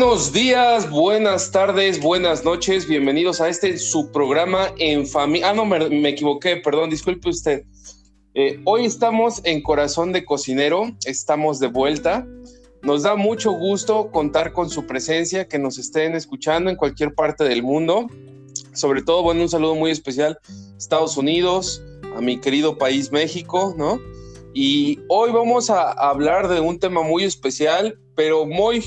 Buenos días, buenas tardes, buenas noches. Bienvenidos a este su programa en familia. Ah, no, me, equivoqué, perdón, disculpe usted. Eh, hoy estamos en Corazón de Cocinero, estamos de vuelta. Nos da mucho gusto contar con su presencia, que nos estén escuchando en cualquier parte del mundo. Sobre todo, bueno, un saludo muy especial Estados Unidos, a mi querido país México, ¿no? Y hoy vamos a hablar de un tema muy especial, pero muy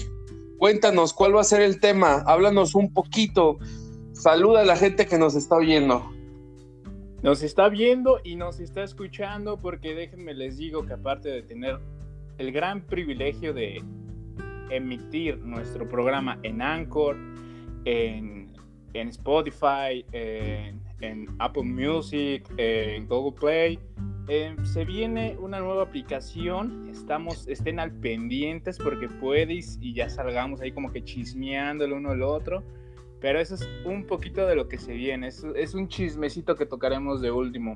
Cuéntanos cuál va a ser el tema, háblanos un poquito, saluda a la gente que nos está oyendo. Nos está viendo y nos está escuchando porque déjenme les digo que aparte de tener el gran privilegio de emitir nuestro programa en Anchor, en, Spotify, en, en Apple Music, en Google Play, eh, se viene una nueva aplicación, estamos, estén al pendientes porque puedes y ya salgamos ahí como que chismeando el uno al otro, pero eso es un poquito de lo que se viene, es, es un chismecito que tocaremos de último.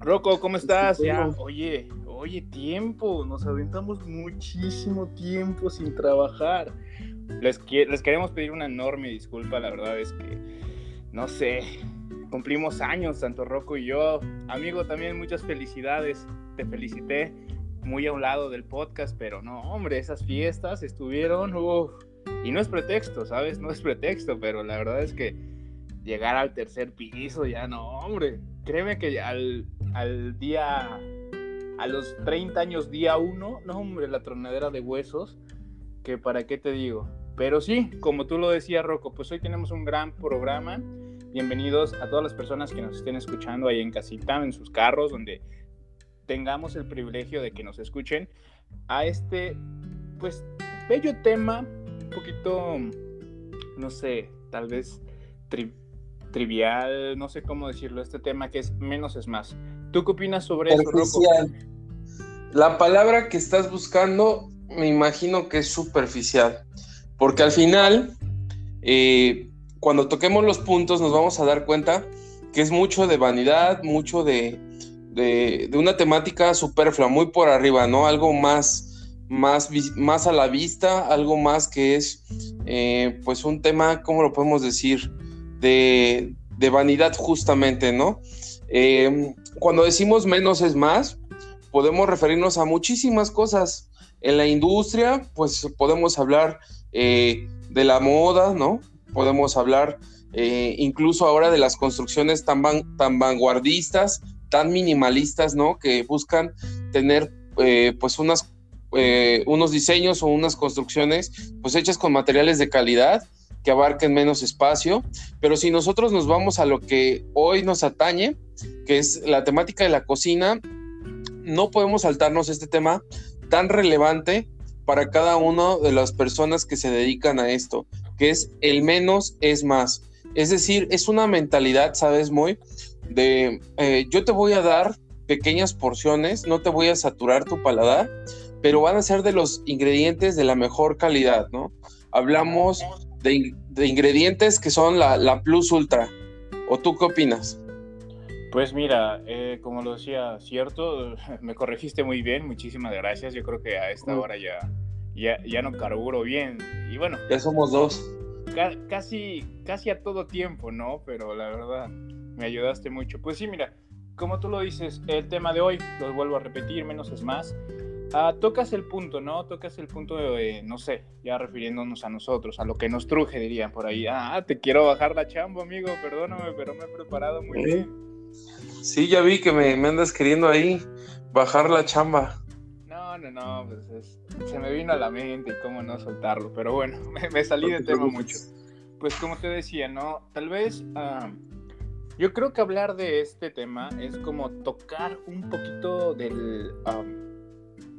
Rocco, ¿cómo estás? Ya, oye, oye, tiempo, nos aventamos muchísimo tiempo sin trabajar. Les, les queremos pedir una enorme disculpa, la verdad es que, no sé, cumplimos años, tanto Rocco y yo. Amigo, también muchas felicidades. Te felicité muy a un lado del podcast, pero no, hombre, esas fiestas estuvieron, y no es pretexto, ¿sabes? No es pretexto, pero la verdad es que llegar al tercer piso, ya no, hombre, créeme que al, al día, a los 30 años, día uno, no, hombre, la tronadera de huesos, que para qué te digo. Pero sí, como tú lo decías, Rocco, pues hoy tenemos un gran programa bienvenidos a todas las personas que nos estén escuchando ahí en casita, en sus carros, donde tengamos el privilegio de que nos escuchen a este, pues, bello tema, un poquito, no sé, tal vez trivial, no sé cómo decirlo, este tema que es menos es más. ¿Tú qué opinas sobre eso, Rocco? La palabra que estás buscando, me imagino que es superficial, porque al final, eh, cuando toquemos los puntos nos vamos a dar cuenta que es mucho de vanidad, mucho de, una temática superflua, muy por arriba, ¿no? Algo más, más, más a la vista, algo más que es, eh, pues, un tema, ¿cómo lo podemos decir? De, vanidad justamente, ¿no? Eh, cuando decimos menos es más, podemos referirnos a muchísimas cosas. En la industria, pues podemos hablar eh, de la moda, ¿no? Podemos hablar eh, incluso ahora de las construcciones tan, tan vanguardistas, tan minimalistas, ¿no? Que buscan tener eh, pues unas, eh, unos diseños o unas construcciones pues hechas con materiales de calidad que abarquen menos espacio, pero si nosotros nos vamos a lo que hoy nos atañe, que es la temática de la cocina, no podemos saltarnos este tema tan relevante para cada una de las personas que se dedican a esto que es el menos es más. Es decir, es una mentalidad, ¿sabes? Muy de eh, yo te voy a dar pequeñas porciones, no te voy a saturar tu paladar, pero van a ser de los ingredientes de la mejor calidad, ¿no? Hablamos de, ingredientes que son la, plus ultra. ¿O tú qué opinas? Pues mira, eh, como lo decía, cierto, me corregiste muy bien, muchísimas gracias. Yo creo que a esta mm. hora ya, ya, ya no carburo bien. Y bueno. Ya somos dos. casi, casi a todo tiempo, ¿no? Pero la verdad, me ayudaste mucho. Pues sí, mira, como tú lo dices, el tema de hoy, lo vuelvo a repetir, menos es más. Ah, tocas el punto, ¿no? Tocas el punto de, no sé, ya refiriéndonos a nosotros, a lo que nos truje, dirían por ahí. Ah, te quiero bajar la chamba, amigo, perdóname, pero me he preparado muy bien. Sí, ya vi que me, me andas queriendo ahí bajar la chamba. No, no, no, pues se me vino a la mente y cómo no soltarlo, pero bueno, me, salí de tema mucho. Pues como te decía, ¿no? Tal vez ah, yo creo que hablar de este tema es como tocar un poquito del,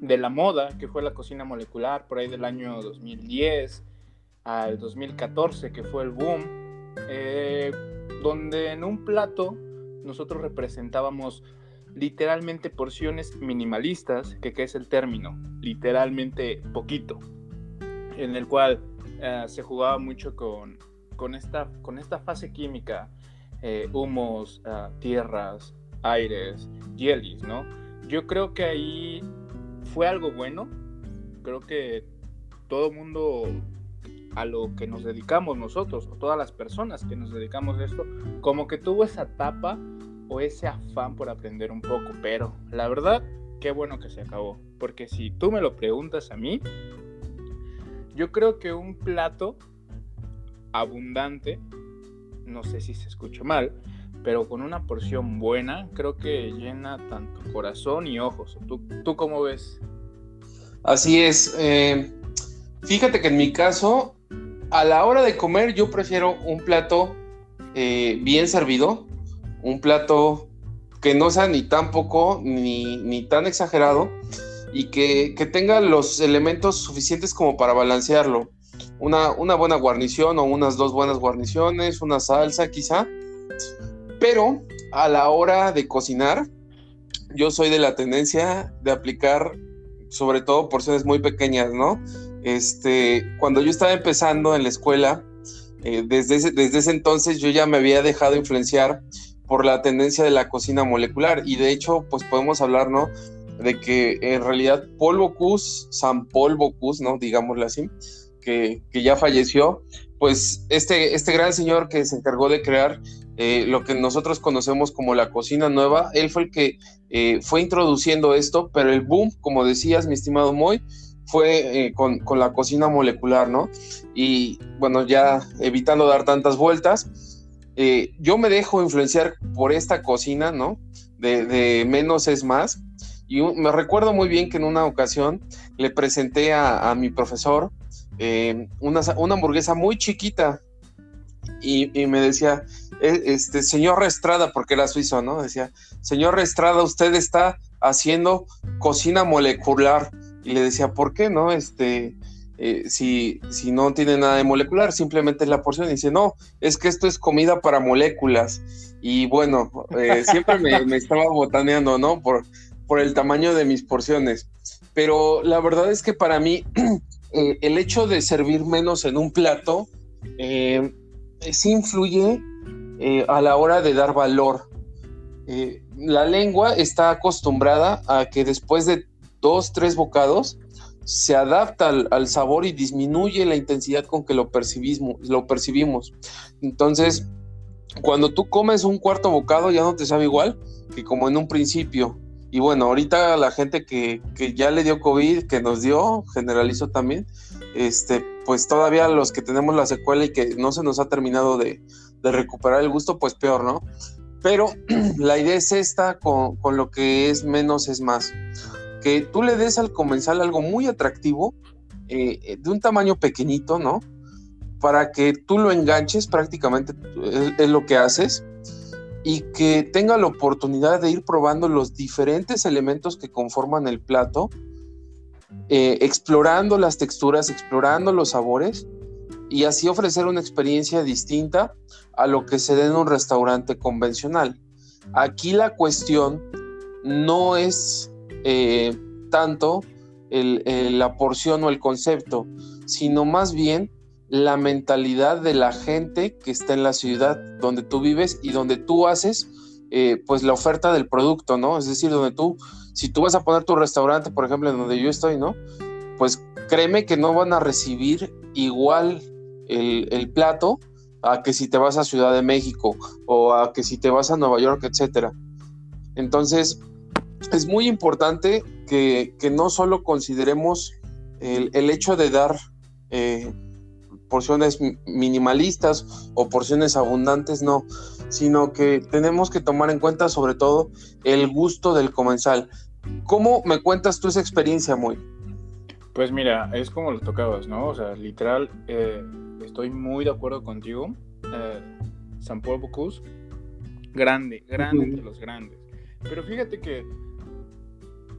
de la moda que fue la cocina molecular por ahí del año 2010 al 2014, que fue el boom, eh, donde en un plato nosotros representábamos literalmente porciones minimalistas, que, es el término, literalmente poquito, en el cual eh, se jugaba mucho con, con, esta, con esta fase química, eh, humos, eh, tierras, aires, jellies, ¿no? Yo creo que ahí fue algo bueno, creo que todo mundo a lo que nos dedicamos nosotros o todas las personas que nos dedicamos a esto, como que tuvo esa etapa o ese afán por aprender un poco, pero la verdad, qué bueno que se acabó, porque si tú me lo preguntas a mí, yo creo que un plato abundante, no sé si se escucha mal, pero con una porción buena, creo que llena tanto corazón y ojos. ¿Tú, tú cómo ves? Así es. Eh, fíjate que en mi caso, a la hora de comer, yo prefiero un plato eh, bien servido, un plato que no sea ni tan poco ni, ni tan exagerado y que, que, tenga los elementos suficientes como para balancearlo. Una, una buena guarnición o unas dos buenas guarniciones, una salsa quizá. Pero a la hora de cocinar, yo soy de la tendencia de aplicar sobre todo porciones muy pequeñas, ¿no? Este, cuando yo estaba empezando en la escuela, eh, desde, desde ese entonces yo ya me había dejado influenciar por la tendencia de la cocina molecular y de hecho pues podemos hablar, ¿no? De que en realidad Paul Bocuse, San Paul Bocuse, ¿no? Digámoslo así, que, que, ya falleció, pues este, este gran señor que se encargó de crear eh, lo que nosotros conocemos como la cocina nueva, él fue el que eh, fue introduciendo esto, pero el boom, como decías, mi estimado Moy, fue eh, con, con, la cocina molecular, ¿no? Y bueno, ya evitando dar tantas vueltas, yo me dejo influenciar por esta cocina, ¿no? De, de menos es más. Y me recuerdo muy bien que en una ocasión le presenté a, mi profesor una, una hamburguesa muy chiquita, y, me decía, e, este, señor Restrada, porque era suizo, ¿no? Decía, señor Restrada, usted está haciendo cocina molecular. Y le decía, ¿por qué no? Este, eh, si, si no tiene nada de molecular, simplemente es la porción. Y dice, no, es que esto es comida para moléculas. Y bueno, eh, siempre me, estaba botaneando, ¿no? Por, por el tamaño de mis porciones. Pero la verdad es que para mí, eh, el hecho de servir menos en un plato, sí influye a la hora de dar valor. La lengua está acostumbrada a que después de dos, tres bocados se adapta al, sabor y disminuye la intensidad con que lo lo percibimos. Entonces, cuando tú comes un cuarto bocado ya no te sabe igual que como en un principio. Y bueno, ahorita la gente que, que ya le dio COVID, que nos dio, generalizó también, este, pues todavía los que tenemos la secuela y que no se nos ha terminado de, recuperar el gusto, pues peor, ¿no? Pero la idea es esta con, lo que es menos es más. Tú le des al comensal algo muy atractivo, eh, de un tamaño pequeñito, ¿no? Para que tú lo enganches, prácticamente es lo que haces, y que tenga la oportunidad de ir probando los diferentes elementos que conforman el plato eh, explorando las texturas, explorando los sabores y así ofrecer una experiencia distinta a lo que se da en un restaurante convencional. Aquí la cuestión no es eh, tanto la porción o el concepto, sino más bien la mentalidad de la gente que está en la ciudad donde tú vives y donde tú haces eh, pues la oferta del producto, ¿no? Es decir, donde tú si tú vas a poner tu restaurante, por ejemplo, en donde yo estoy, ¿no? Pues créeme que no van a recibir igual el, plato a que si te vas a Ciudad de México o a que si te vas a Nueva York, etcétera. Entonces, es muy importante que, no solo consideremos el, hecho de dar eh, porciones minimalistas o porciones abundantes, no, sino que tenemos que tomar en cuenta sobre todo el gusto del comensal. ¿Cómo me cuentas tú esa experiencia, muy? Pues mira, es como lo tocabas, ¿no? O sea, literal, eh, estoy muy de acuerdo contigo. Eh, San Paul Bocuse, grande, grande entre los grandes. Pero fíjate que,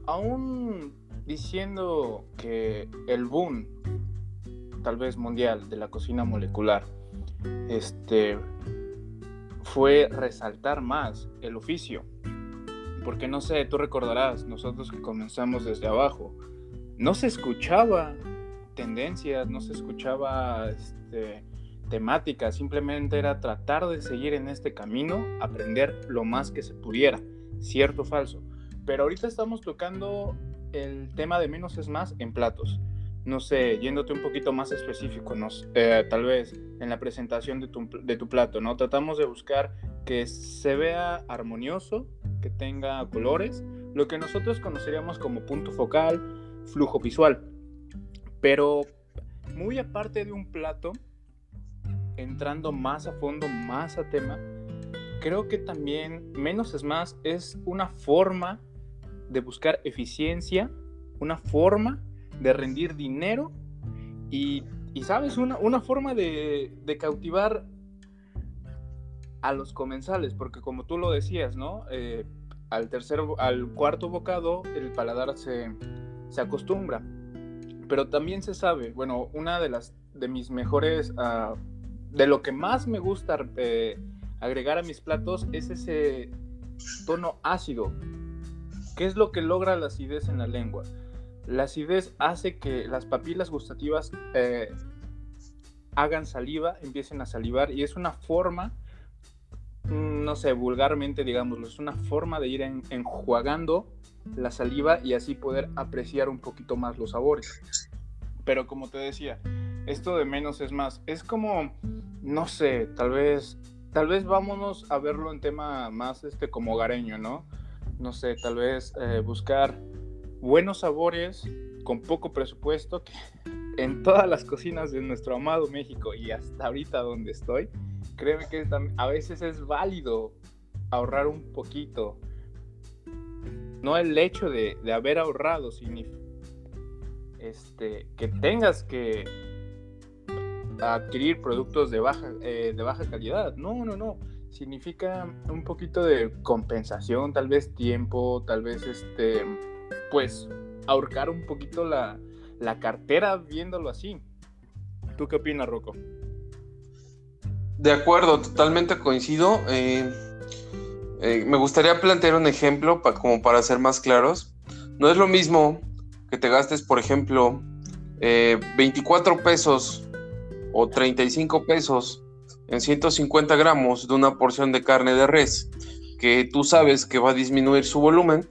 aún diciendo que el boom, tal vez mundial, de la cocina molecular, este, fue resaltar más el oficio porque no sé, tú recordarás, nosotros que comenzamos desde abajo, no se escuchaba tendencias, no se escuchaba este, temáticas, simplemente era tratar de seguir en este camino, aprender lo más que se pudiera, cierto o falso. Pero ahorita estamos tocando el tema de menos es más en platos. no sé, yéndote un poquito más específico, no, eh, tal vez en la presentación de tu, de tu plato, ¿no? Tratamos de buscar que se vea armonioso, que tenga colores, lo que nosotros conoceríamos como punto focal, flujo visual. Pero muy aparte de un plato, entrando más a fondo, más a tema, creo que también menos es más es una forma de buscar eficiencia, una forma de rendir dinero y, sabes, una, una forma de, cautivar a los comensales, porque como tú lo decías, ¿no? Eh, al tercer, al cuarto bocado el paladar se, acostumbra. Pero también se sabe, bueno, una de las de mis mejores, ah, de lo que más me gusta eh, agregar a mis platos es ese tono ácido. ¿Qué es lo que logra la acidez en la lengua? La acidez hace que las papilas gustativas eh, hagan saliva, empiecen a salivar y es una forma, mm, no sé, vulgarmente digámoslo, es una forma de ir enjuagando la saliva y así poder apreciar un poquito más los sabores. Pero como te decía, esto de menos es más. Es como, no sé, tal vez, tal vez vámonos a verlo en tema más este como hogareño, ¿no? No sé, tal vez eh, buscar buenos sabores con poco presupuesto que en todas las cocinas de nuestro amado México y hasta ahorita donde estoy, créeme que a veces es válido ahorrar un poquito. No el hecho de, haber ahorrado significa este, que tengas que adquirir productos de baja, eh, de baja calidad. No, no, no. Significa un poquito de compensación, tal vez tiempo, tal vez este pues ahorcar un poquito la, cartera viéndolo así. ¿Tú qué opinas, Rocco? De acuerdo, totalmente coincido. Eh, eh, me gustaría plantear un ejemplo como para ser más claros. No es lo mismo que te gastes, por ejemplo, 24 eh, pesos o 35 pesos en 150 gramos de una porción de carne de res, que tú sabes que va a disminuir su volumen,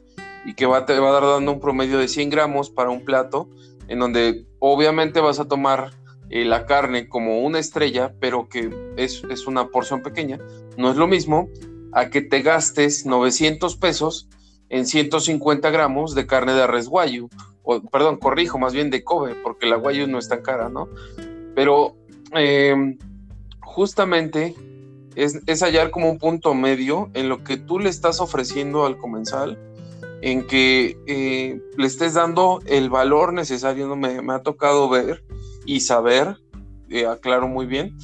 y que va, te va a dar dando un promedio de 100 gramos para un plato, en donde obviamente vas a tomar eh, la carne como una estrella, pero que es, una porción pequeña. No es lo mismo a que te gastes 900 pesos en 150 gramos de carne de res guayu, o perdón, corrijo, más bien de Kobe, porque la guayu no es tan cara, ¿no? Pero em, justamente es, hallar como un punto medio en lo que tú le estás ofreciendo al comensal en que eh, le estés dando el valor necesario. ¿no? Me, ha tocado ver y saber, eh, aclaro muy bien,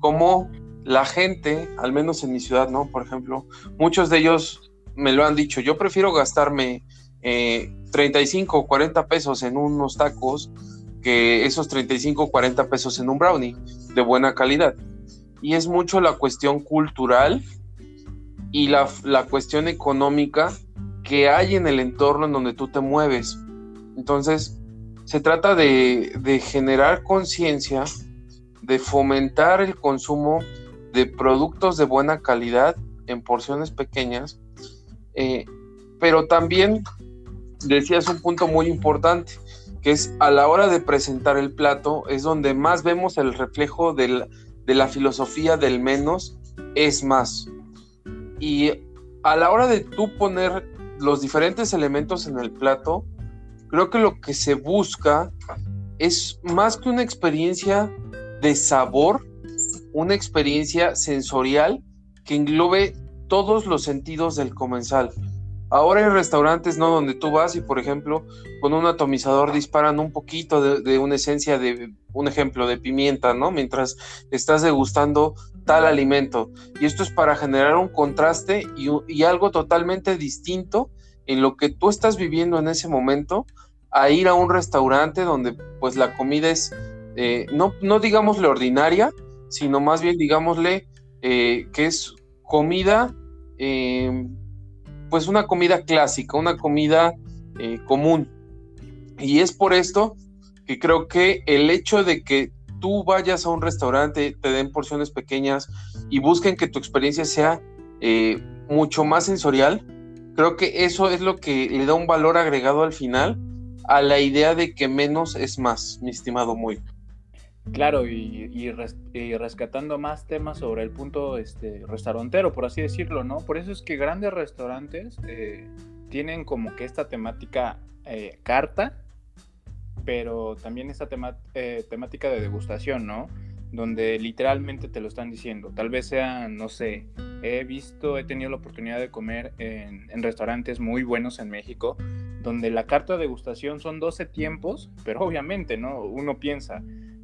cómo la gente, al menos en mi ciudad, ¿no? Por ejemplo, muchos de ellos me lo han dicho, yo prefiero gastarme 35 o 40 pesos en unos tacos que esos 35 o 40 pesos en un brownie de buena calidad. Y es mucho la cuestión cultural y la, la cuestión económica que hay en el entorno en donde tú te mueves. Entonces, se trata de, generar conciencia, de fomentar el consumo de productos de buena calidad en porciones pequeñas, eh, pero también decías un punto muy importante, que es a la hora de presentar el plato, es donde más vemos el reflejo de la filosofía del menos es más. Y a la hora de tú poner los diferentes elementos en el plato, creo que lo que se busca es más que una experiencia de sabor, una experiencia sensorial que englobe todos los sentidos del comensal. Ahora hay restaurantes, ¿no? Donde tú vas y, por ejemplo, con un atomizador disparan un poquito de, una esencia de, un ejemplo, de pimienta, ¿no? Mientras estás degustando tal alimento. Y esto es para generar un contraste y, algo totalmente distinto en lo que tú estás viviendo en ese momento a ir a un restaurante donde pues la comida es, eh, no, no digámosle ordinaria, sino más bien digámosle eh, que es comida eh, pues una comida clásica, una comida eh, común. Y es por esto que creo que el hecho de que tú vayas a un restaurante, te den porciones pequeñas y busquen que tu experiencia sea eh, mucho más sensorial, creo que eso es lo que le da un valor agregado al final a la idea de que menos es más, mi estimado Muy. Claro, y, rescatando más temas sobre el punto este, restaurantero, por así decirlo, ¿no? Por eso es que grandes restaurantes eh, tienen como que esta temática eh, carta, pero también esta eh, temática de degustación, ¿no? Donde literalmente te lo están diciendo. Tal vez sea, no sé, he visto, he tenido la oportunidad de comer en, en restaurantes muy buenos en México, donde la carta de degustación son 12 tiempos, pero obviamente, ¿no? Uno piensa,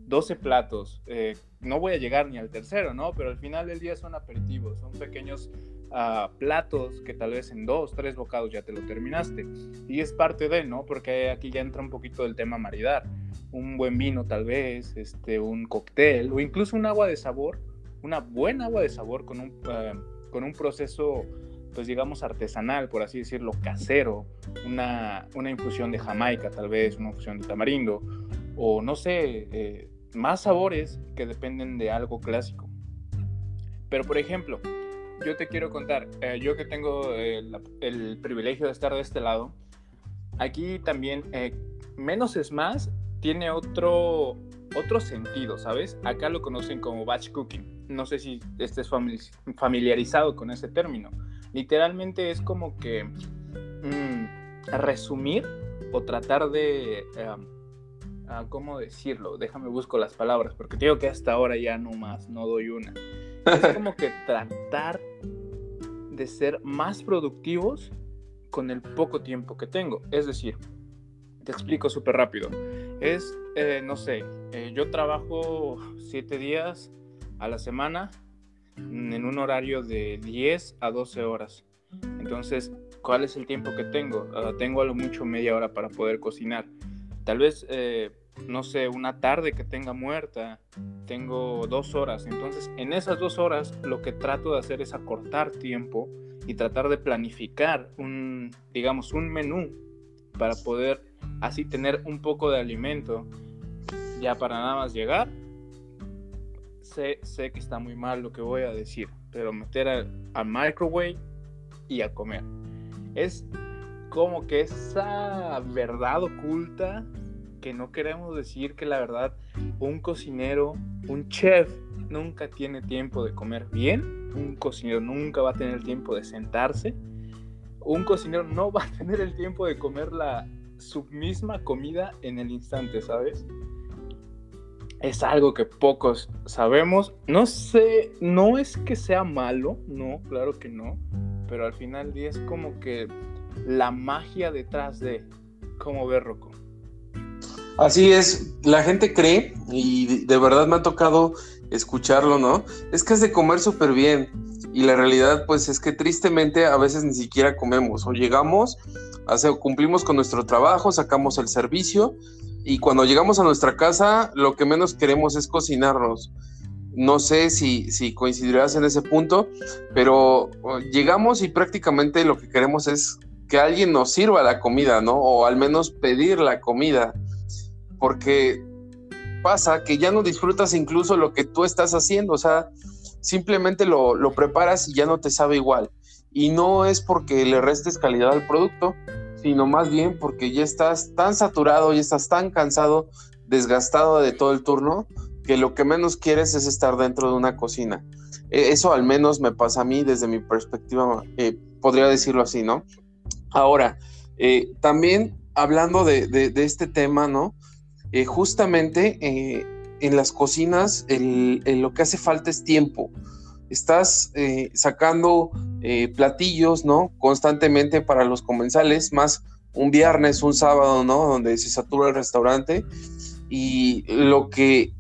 12 platos, eh, no voy a llegar ni al tercero, ¿no? Pero al final del día son aperitivos, son pequeños ah, platos que tal vez en dos, tres bocados ya te lo terminaste. Y es parte de, ¿no? Porque aquí ya entra un poquito del tema maridar. Un buen vino tal vez, este, un cóctel o incluso un agua de sabor, una buena agua de sabor con un, ah, con un proceso pues digamos artesanal, por así decirlo, casero, una, una infusión de Jamaica tal vez, una infusión de tamarindo, o no sé, eh, más sabores que dependen de algo clásico. Pero por ejemplo, yo te quiero contar, eh, yo que tengo eh, el, privilegio de estar de este lado, aquí también eh, menos es más tiene otro, otro sentido, ¿sabes? Acá lo conocen como batch cooking. No sé si estés familiarizado con ese término. Literalmente es como que mm, resumir o tratar de ¿cómo decirlo? Déjame busco las palabras, porque digo que hasta ahora ya no más, no doy una. Es como que tratar de ser más productivos con el poco tiempo que tengo. Es decir, te explico súper rápido. Es, eh, no sé, eh, yo trabajo siete días a la semana en un horario de 10 a 12 horas. Entonces, ¿cuál es el tiempo que tengo? Ah, tengo a lo mucho media hora para poder cocinar. Tal vez, eh, no sé, una tarde que tenga muerta, tengo dos horas. Entonces, en esas dos horas lo que trato de hacer es acortar tiempo y tratar de planificar un, digamos, un menú para poder así tener un poco de alimento ya para nada más llegar. Sé, sé que está muy mal lo que voy a decir, pero meter al microwave y a comer. Es como que esa verdad oculta que no queremos decir que la verdad un cocinero, un chef, nunca tiene tiempo de comer bien, un cocinero nunca va a tener tiempo de sentarse, un cocinero no va a tener el tiempo de comer la, su misma comida en el instante, ¿sabes? Es algo que pocos sabemos. No sé, no es que sea malo, no, claro que no, pero al final es como que la magia detrás de cómo ver Rocco. Así es, la gente cree, y de verdad me ha tocado escucharlo, ¿no? Es que es de comer súper bien. Y la realidad, pues, es que tristemente a veces ni siquiera comemos. O llegamos, cumplimos con nuestro trabajo, sacamos el servicio, y cuando llegamos a nuestra casa, lo que menos queremos es cocinarnos. No sé si, si coincidirás en ese punto, pero llegamos y prácticamente lo que queremos es que alguien nos sirva la comida, ¿no? O al menos pedir la comida, porque pasa que ya no disfrutas incluso lo que tú estás haciendo, o sea, simplemente lo, preparas y ya no te sabe igual. Y no es porque le restes calidad al producto, sino más bien porque ya estás tan saturado, y estás tan cansado, desgastado de todo el turno, que lo que menos quieres es estar dentro de una cocina. E, eso al menos me pasa a mí desde mi perspectiva, eh, podría decirlo así, ¿no? Ahora, eh, también hablando de, este tema, ¿no? Eh, justamente eh, en las cocinas lo que hace falta es tiempo. Estás sacando platillos, ¿no? Constantemente para los comensales, más un viernes, un sábado, ¿no? Donde se satura el restaurante. Y lo que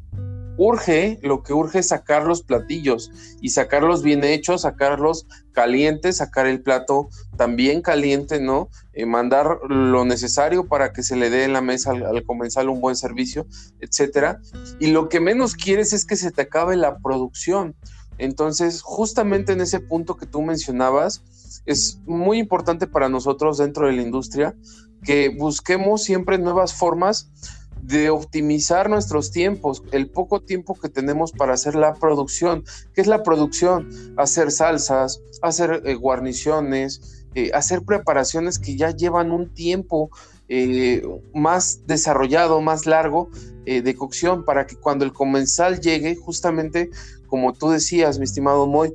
urge, lo que urge es sacar los platillos y sacarlos bien hechos, sacarlos calientes, sacar el plato también caliente, ¿no? Eh, mandar lo necesario para que se le dé en la mesa al, comenzar un buen servicio, etcétera. Y lo que menos quieres es que se te acabe la producción. Entonces, justamente en ese punto que tú mencionabas, es muy importante para nosotros dentro de la industria que busquemos siempre nuevas formas de optimizar nuestros tiempos, el poco tiempo que tenemos para hacer la producción. ¿Qué es la producción? Hacer salsas, hacer eh, guarniciones, eh, hacer preparaciones que ya llevan un tiempo eh, más desarrollado, más largo de cocción, para que cuando el comensal llegue, justamente como tú decías, mi estimado Moy,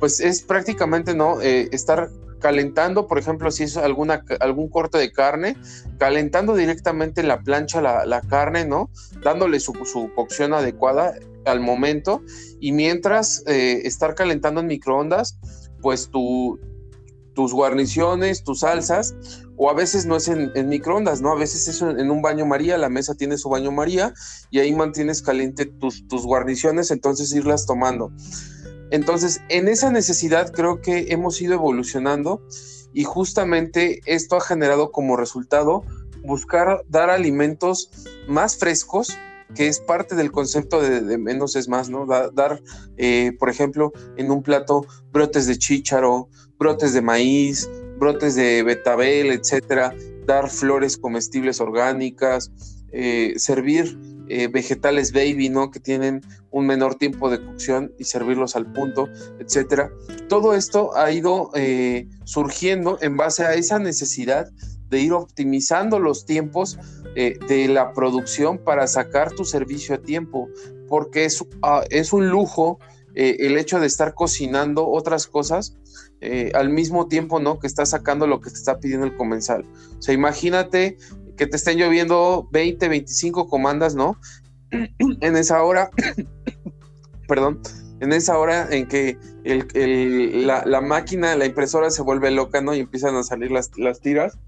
pues es prácticamente, ¿no? estar calentando, por ejemplo, si es alguna, algún corte de carne, calentando directamente en la plancha la, carne, ¿no? Dándole su, cocción adecuada al momento y mientras eh, estar calentando en microondas, pues tu, tus guarniciones, tus salsas, o a veces no es en, microondas, ¿no? A veces es en un baño María, la mesa tiene su baño María y ahí mantienes caliente tus, tus guarniciones, entonces irlas tomando. Entonces, en esa necesidad creo que hemos ido evolucionando y justamente esto ha generado como resultado buscar dar alimentos más frescos, que es parte del concepto de, menos es más, ¿no? dar, eh, por ejemplo, en un plato brotes de chícharo, brotes de maíz, brotes de betabel, etcétera, dar flores comestibles orgánicas, eh, servir eh, vegetales baby, ¿no? Que tienen un menor tiempo de cocción y servirlos al punto, etcétera. Todo esto ha ido eh, surgiendo en base a esa necesidad de ir optimizando los tiempos eh, de la producción para sacar tu servicio a tiempo, porque es, ah, es un lujo el hecho de estar cocinando otras cosas al mismo tiempo, ¿no? Que estás sacando lo que te está pidiendo el comensal. O sea, imagínate que te estén lloviendo 20, 25 comandas, ¿no? en esa hora, perdón, en esa hora en que la, máquina, la impresora se vuelve loca, ¿no? Y empiezan a salir las, tiras.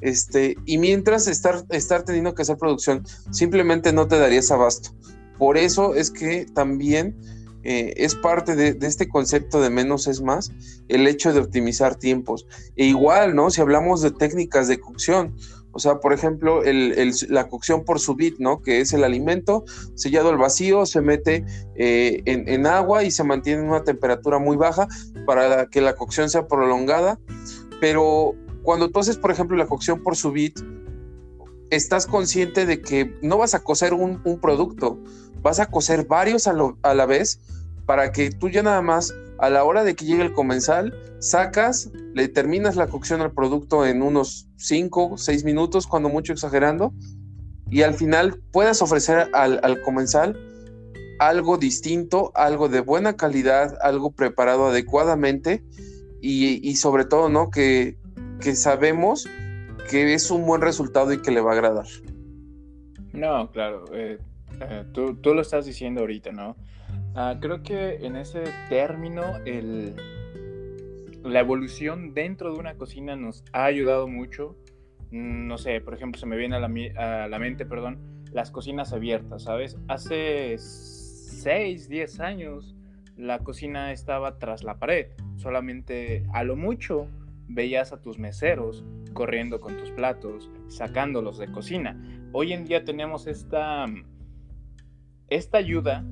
Este, y mientras estar, estar teniendo que hacer producción, simplemente no te darías abasto. Por eso es que también eh, es parte de, de, este concepto de menos es más, el hecho de optimizar tiempos. E igual, ¿no? Si hablamos de técnicas de cocción, o sea, por ejemplo, la cocción por subit, ¿no? Que es el alimento sellado al vacío, se mete eh, en, agua y se mantiene en una temperatura muy baja para que la cocción sea prolongada. Pero cuando tú haces, por ejemplo, la cocción por subit, estás consciente de que no vas a cocer un, producto, vas a cocer varios a, a la vez para que tú ya nada más a la hora de que llegue el comensal, sacas, le terminas la cocción al producto en unos 5, 6 minutos, cuando mucho exagerando, y al final puedas ofrecer al, comensal algo distinto, algo de buena calidad, algo preparado adecuadamente y, sobre todo, ¿no? Que, sabemos que es un buen resultado y que le va a agradar. No, claro, eh, eh, tú, tú, lo estás diciendo ahorita, ¿no? Ah, creo que en ese término el, la evolución dentro de una cocina nos ha ayudado mucho. No sé, por ejemplo, se me viene a la, a la mente, perdón, las cocinas abiertas, ¿sabes? Hace 6, 10 años la cocina estaba tras la pared. Solamente a lo mucho veías a tus meseros corriendo con tus platos, sacándolos de cocina. Hoy en día tenemos esta, esta ayuda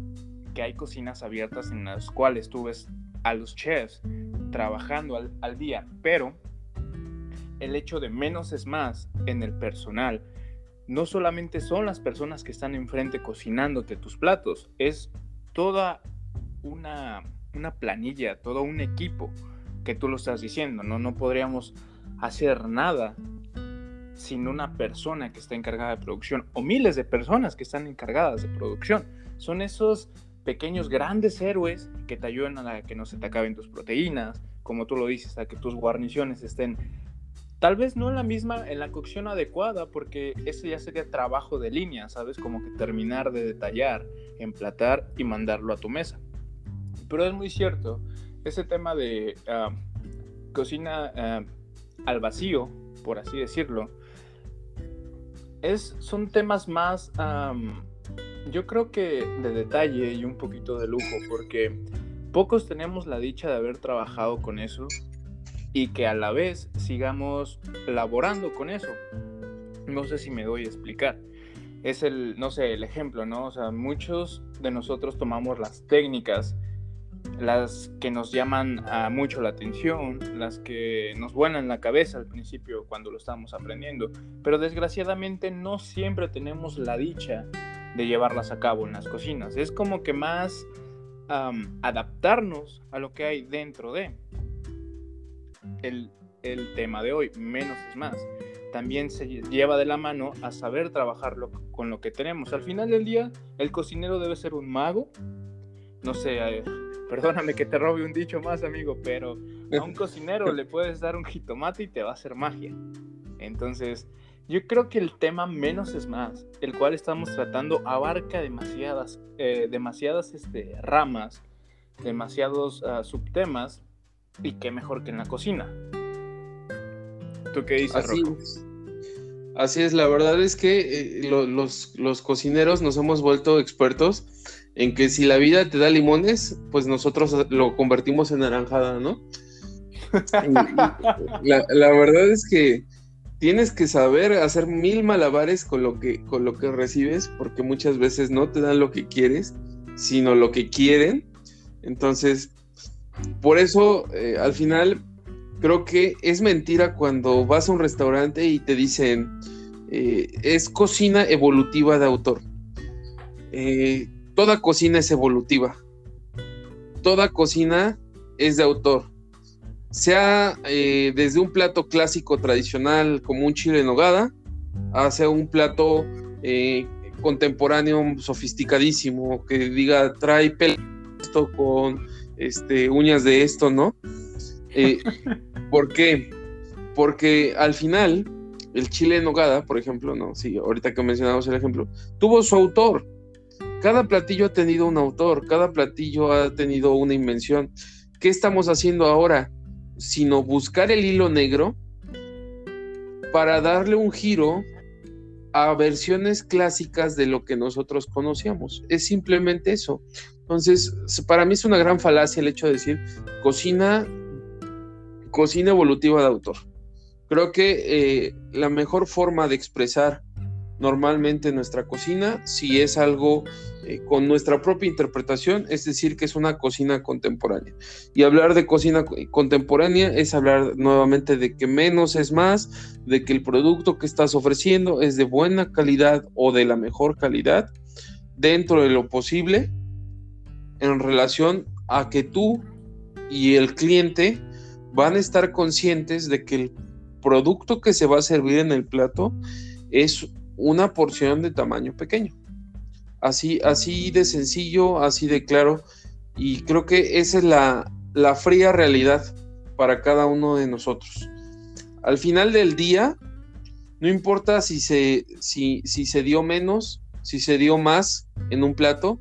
que hay cocinas abiertas en las cuales tú ves a los chefs trabajando al, día, pero el hecho de menos es más en el personal no solamente son las personas que están enfrente cocinándote tus platos, es toda una, una, planilla, todo un equipo que tú lo estás diciendo, ¿no? No podríamos hacer nada sin una persona que está encargada de producción o miles de personas que están encargadas de producción. Son esos pequeños grandes héroes que te ayudan a que no se te acaben tus proteínas, como tú lo dices, a que tus guarniciones estén tal vez no en la misma, en la cocción adecuada, porque eso ya sería trabajo de línea, ¿sabes? Como que terminar de detallar, emplatar y mandarlo a tu mesa. Pero es muy cierto, ese tema de ah, cocina ah, al vacío, por así decirlo, es, son temas más yo creo que de detalle y un poquito de lujo, porque pocos tenemos la dicha de haber trabajado con eso y que a la vez sigamos laborando con eso. No sé si me doy a explicar. Es el, no sé, el ejemplo, ¿no? O sea, muchos de nosotros tomamos las técnicas, las que nos llaman a mucho la atención, las que nos vuelan la cabeza al principio cuando lo estamos aprendiendo, pero desgraciadamente no siempre tenemos la dicha de llevarlas a cabo en las cocinas. Es como que más adaptarnos a lo que hay dentro de. El el tema de hoy, menos es más. También se lleva de la mano a saber trabajar con lo que tenemos. Al final del día, el cocinero debe ser un mago. No sé, eh, perdóname que te robe un dicho más, amigo, pero a un cocinero le puedes dar un jitomate y te va a hacer magia. Entonces, yo creo que el tema menos es más, el cual estamos tratando, abarca demasiadas, eh, demasiadas este, ramas, demasiados ah, subtemas, y qué mejor que en la cocina. ¿Tú qué dices, Así Es. Así es, la verdad es que eh, los, los cocineros nos hemos vuelto expertos en que si la vida te da limones, pues nosotros lo convertimos en naranjada, ¿no? la, la, verdad es que tienes que saber hacer mil malabares con lo que, con lo que recibes, porque muchas veces no te dan lo que quieres, sino lo que quieren. Entonces, por eso, eh, al final, creo que es mentira cuando vas a un restaurante y te dicen, eh, es cocina evolutiva de autor. Eh, toda cocina es evolutiva. Toda cocina es de autor sea eh, desde un plato clásico tradicional como un chile en nogada, hacia un plato eh, contemporáneo sofisticadísimo que diga trae pelo esto con este, uñas de esto, ¿no? Eh, ¿Por qué? Porque al final el chile en nogada, por ejemplo, no, sí, ahorita que mencionamos el ejemplo, tuvo su autor. Cada platillo ha tenido un autor, cada platillo ha tenido una invención. ¿Qué estamos haciendo ahora? Sino buscar el hilo negro para darle un giro a versiones clásicas de lo que nosotros conocíamos. Es simplemente eso. Entonces, para mí es una gran falacia el hecho de decir cocina, cocina evolutiva de autor. Creo que eh, la mejor forma de expresar normalmente nuestra cocina, si es algo eh, con nuestra propia interpretación, es decir, que es una cocina contemporánea. Y hablar de cocina contemporánea es hablar nuevamente de que menos es más, de que el producto que estás ofreciendo es de buena calidad o de la mejor calidad, dentro de lo posible, en relación a que tú y el cliente van a estar conscientes de que el producto que se va a servir en el plato es una porción de tamaño pequeño. Así, así de sencillo, así de claro. Y creo que esa es la, la fría realidad para cada uno de nosotros. Al final del día, no importa si se, si, si se dio menos, si se dio más en un plato,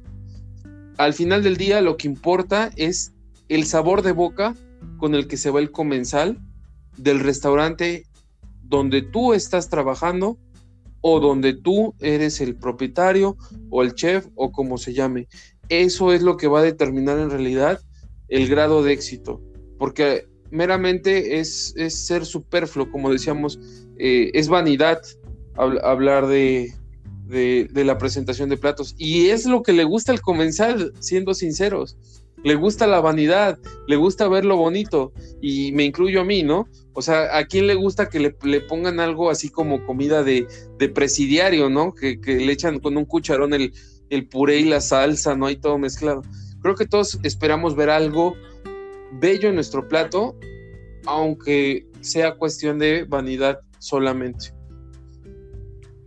al final del día lo que importa es el sabor de boca con el que se va el comensal del restaurante donde tú estás trabajando o donde tú eres el propietario o el chef o como se llame. Eso es lo que va a determinar en realidad el grado de éxito, porque meramente es, ser superfluo, como decíamos, eh, es vanidad hablar de, de, la presentación de platos. Y es lo que le gusta al comensal, siendo sinceros. Le gusta la vanidad, le gusta ver lo bonito, y me incluyo a mí, ¿no? O sea, ¿a quién le gusta que le, pongan algo así como comida de, presidiario, ¿no? Que, le echan con un cucharón el, el puré y la salsa, ¿no? Hay todo mezclado. Creo que todos esperamos ver algo bello en nuestro plato, aunque sea cuestión de vanidad solamente.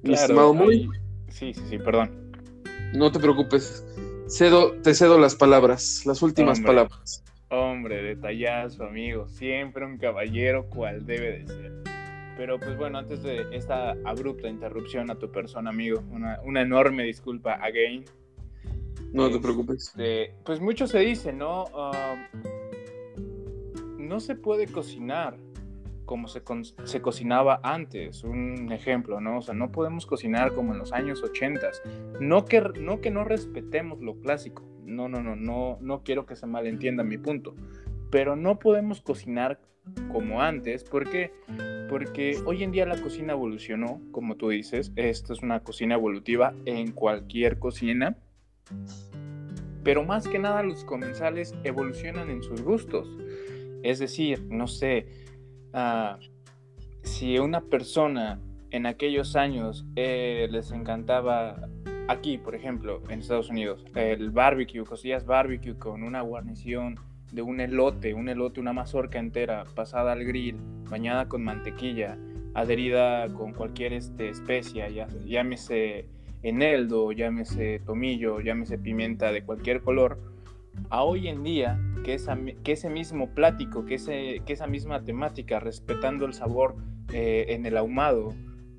estimado muy. Sí, sí, sí, perdón. No te preocupes. Cedo, te cedo las palabras, las últimas palabras. Hombre, detallazo, amigo. Siempre un caballero cual debe de ser. Pero pues bueno, antes de esta abrupta interrupción a tu persona, amigo, una, enorme disculpa again. No te preocupes. Este, pues mucho se dice, ¿no? Ah, no se puede cocinar como se, se, cocinaba antes, un ejemplo, ¿no? O sea, no podemos cocinar como en los años 80. No que, no que no respetemos lo clásico, no, no, no, no, no quiero que se malentienda mi punto, pero no podemos cocinar como antes, ¿por qué? Porque hoy en día la cocina evolucionó, como tú dices, esto es una cocina evolutiva en cualquier cocina, pero más que nada los comensales evolucionan en sus gustos. Es decir, no sé, uh, si una persona en aquellos años eh, les encantaba aquí, por ejemplo, en Estados Unidos, el barbecue, cosillas barbecue con una guarnición de un elote, un elote, una mazorca entera pasada al grill, bañada con mantequilla, adherida con cualquier este, especia, ya, llámese eneldo, llámese tomillo, llámese pimienta de cualquier color, a hoy en día que, ese mismo plático, que esa misma temática, respetando el sabor eh, en el ahumado,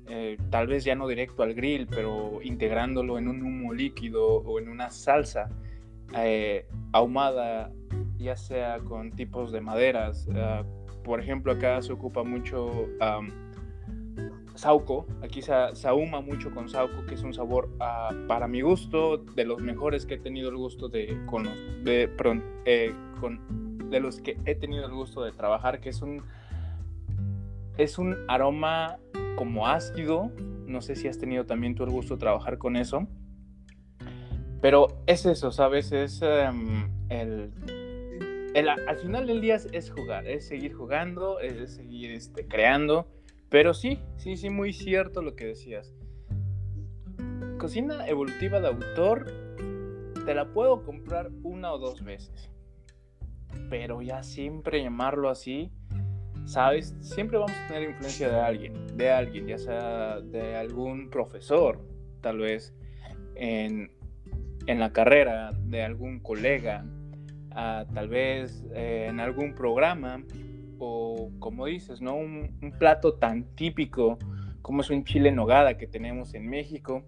eh, tal vez ya no directo al grill, pero integrándolo en un humo líquido o en una salsa eh, ahumada, ya sea con tipos de maderas. Ah, por ejemplo, acá se ocupa mucho sauco. Aquí se, ahuma mucho con sauco, que es un sabor, ah, para mi gusto, de los mejores que he tenido el gusto de, con, de, con, de los que he tenido el gusto de trabajar, que es un, es un aroma como ácido. No sé si has tenido también tú el gusto de trabajar con eso. Pero es eso, ¿sabes? Es em, el, Al final del día es, jugar, es seguir jugando, es seguir este, creando. Pero sí, sí, sí, muy cierto lo que decías. Cocina evolutiva de autor, te la puedo comprar una o dos veces. Pero ya siempre llamarlo así, ¿sabes? Siempre vamos a tener influencia de alguien, de alguien, ya sea de algún profesor, tal vez en, la carrera, de algún colega, ah, tal vez eh, en algún programa, o como dices, ¿no? Un, un, plato tan típico como es un chile nogada que tenemos en México,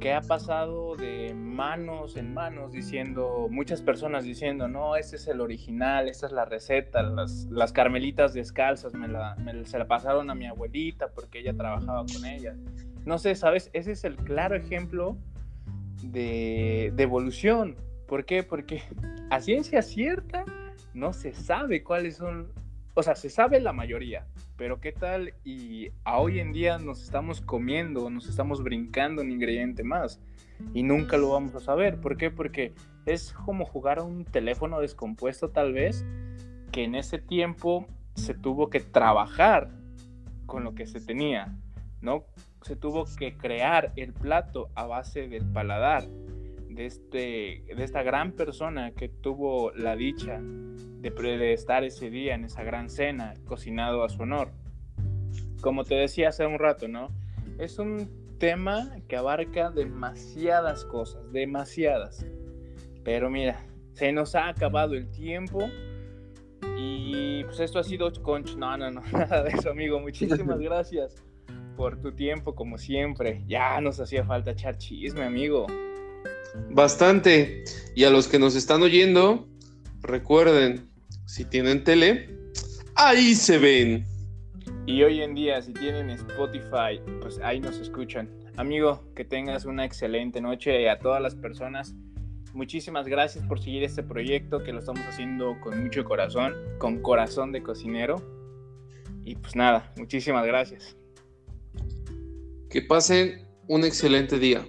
que ha pasado de manos en manos diciendo, muchas personas diciendo, no, ese es el original, esta es la receta, las, las carmelitas descalzas me la, se la pasaron a mi abuelita porque ella trabajaba con ella. No sé, ¿sabes? Ese es el claro ejemplo de, de evolución. ¿Por qué? Porque a ciencia cierta no se sabe cuáles son o sea, se sabe la mayoría, pero ¿qué tal y a hoy en día nos estamos comiendo, nos estamos brincando un ingrediente más y nunca lo vamos a saber? ¿Por qué? Porque es como jugar a un teléfono descompuesto tal vez, que en ese tiempo se tuvo que trabajar con lo que se tenía, ¿no? Se tuvo que crear el plato a base del paladar de, este, de esta gran persona que tuvo la dicha de, estar ese día en esa gran cena cocinado a su honor. Como te decía hace un rato, ¿no? Es un tema que abarca demasiadas cosas, demasiadas. Pero mira, se nos ha acabado el tiempo y pues esto ha sido conch. No, no, no, nada de eso, amigo. Muchísimas gracias por tu tiempo, como siempre. Ya nos hacía falta echar chisme, amigo. Bastante. Y a los que nos están oyendo, recuerden, si tienen tele, ahí se ven. Y hoy en día, si tienen Spotify, pues ahí nos escuchan. Amigo, que tengas una excelente noche y a todas las personas. Muchísimas gracias por seguir este proyecto que lo estamos haciendo con mucho corazón, con corazón de cocinero. Y pues nada, muchísimas gracias. Que pasen un excelente día.